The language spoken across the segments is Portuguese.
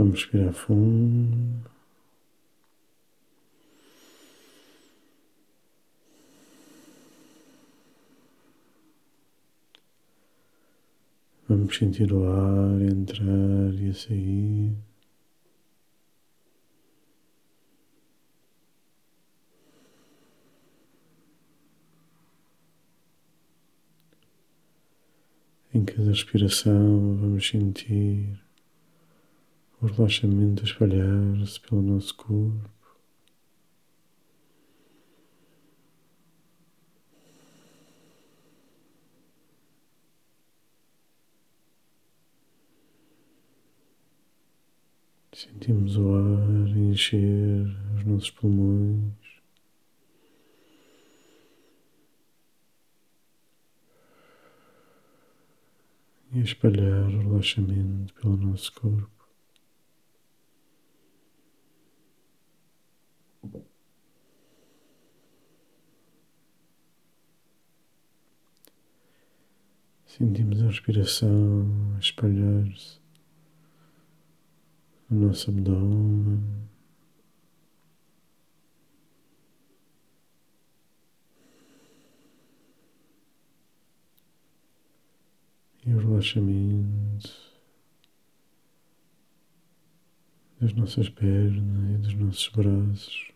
Vamos respirar fundo. Vamos sentir o ar entrar e sair. Em cada respiração, vamos sentir o relaxamento a espalhar-se pelo nosso corpo. Sentimos o ar encher os nossos pulmões. E espalhar o relaxamento pelo nosso corpo. Sentimos a respiração espalhar-se no nosso abdômen. E o relaxamento das nossas pernas e dos nossos braços.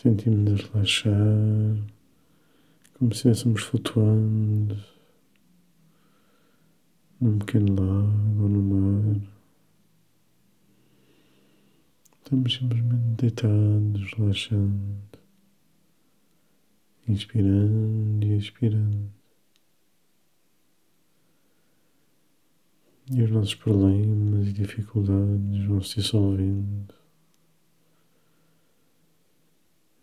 Sentimos-nos relaxar, como se estivéssemos flutuando num pequeno lago ou no mar. Estamos simplesmente deitados, relaxando, inspirando e expirando. E os nossos problemas e dificuldades vão se dissolvendo.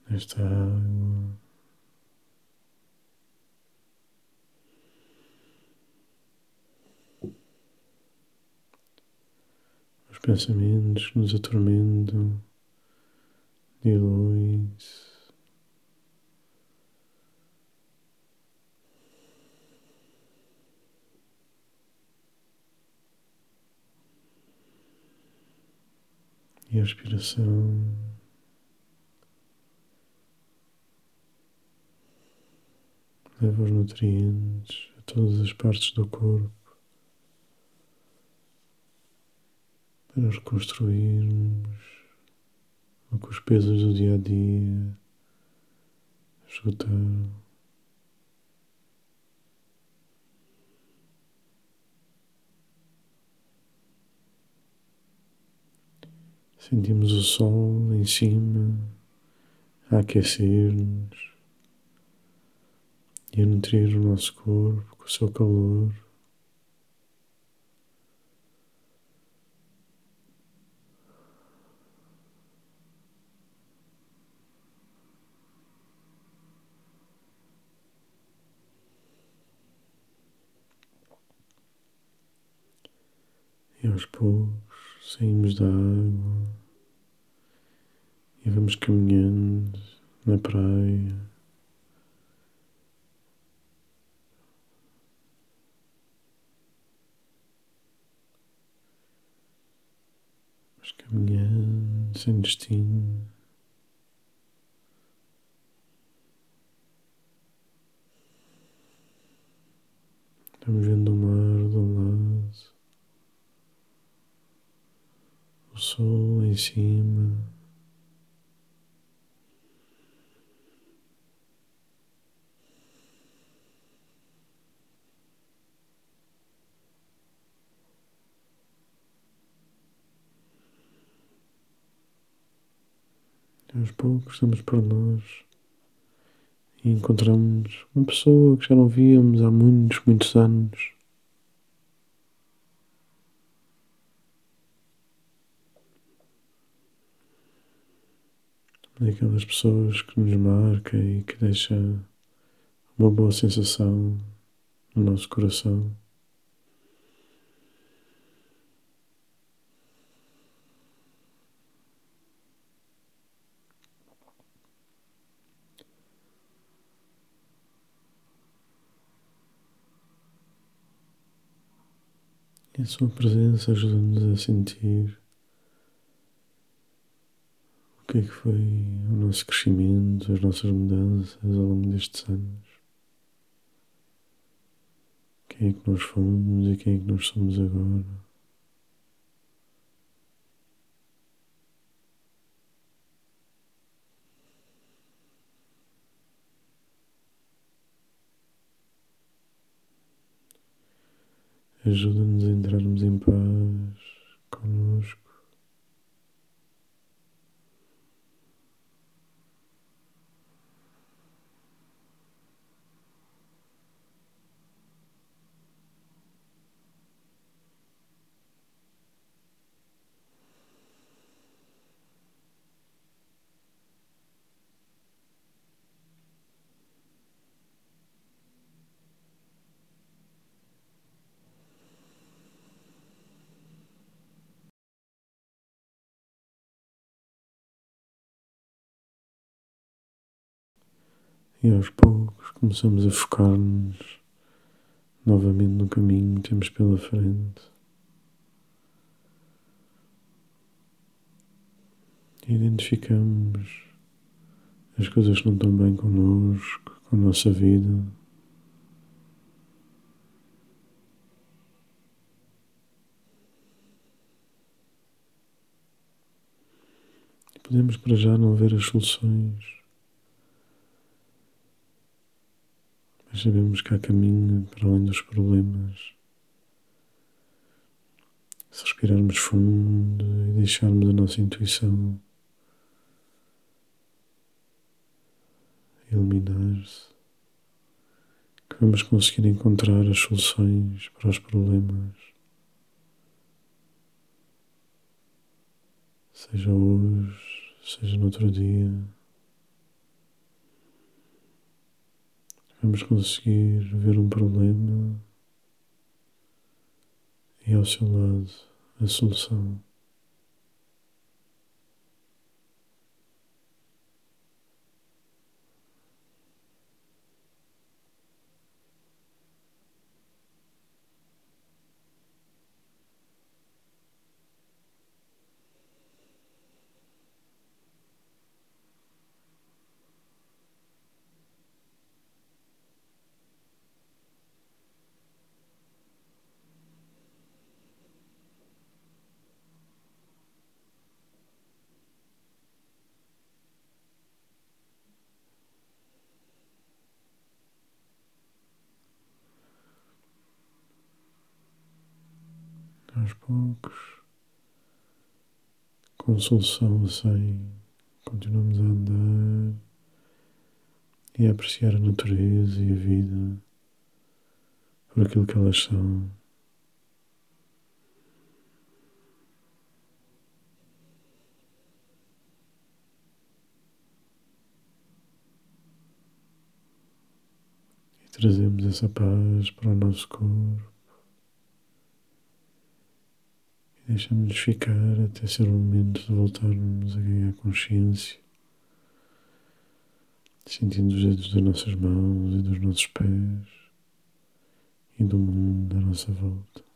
Nesta água. Os pensamentos que nos atormentam diluem-se. E a respiração leva os nutrientes a todas as partes do corpo para reconstruirmos o que os pesos do dia a dia esgotaram. Sentimos o sol em cima a aquecer-nos e a nutrir o nosso corpo com o seu calor. E aos poucos saímos da água e vamos caminhando na praia. Caminhando sem destino. Estamos vendo o mar de um lado, o sol em cima. Aos poucos estamos para nós e encontramos uma pessoa que já não víamos há muitos, muitos anos. daquelas pessoas que nos marca e que deixa uma boa sensação no nosso coração. E a sua presença ajuda-nos a sentir o que é que foi o nosso crescimento, as nossas mudanças ao longo destes anos. Quem é que nós fomos e quem é que nós somos agora. Ajuda-nos a entrarmos em paz conosco. E aos poucos começamos a focar-nos novamente no caminho que temos pela frente. E identificamos as coisas que não estão bem connosco, com a nossa vida. E podemos para já não ver as soluções. Mas sabemos que há caminho para além dos problemas. Se respirarmos fundo e deixarmos a nossa intuição iluminar-se, que vamos conseguir encontrar as soluções para os problemas. Seja hoje, seja no outro dia. Vamos conseguir ver um problema e ao seu lado a solução. Aos poucos, com solução sem, continuamos a andar e a apreciar a natureza e a vida por aquilo que elas são. E trazemos essa paz para o nosso corpo. Deixamos-nos ficar até ser o momento de voltarmos a ganhar consciência, sentindo os dedos das nossas mãos e dos nossos pés e do mundo à nossa volta.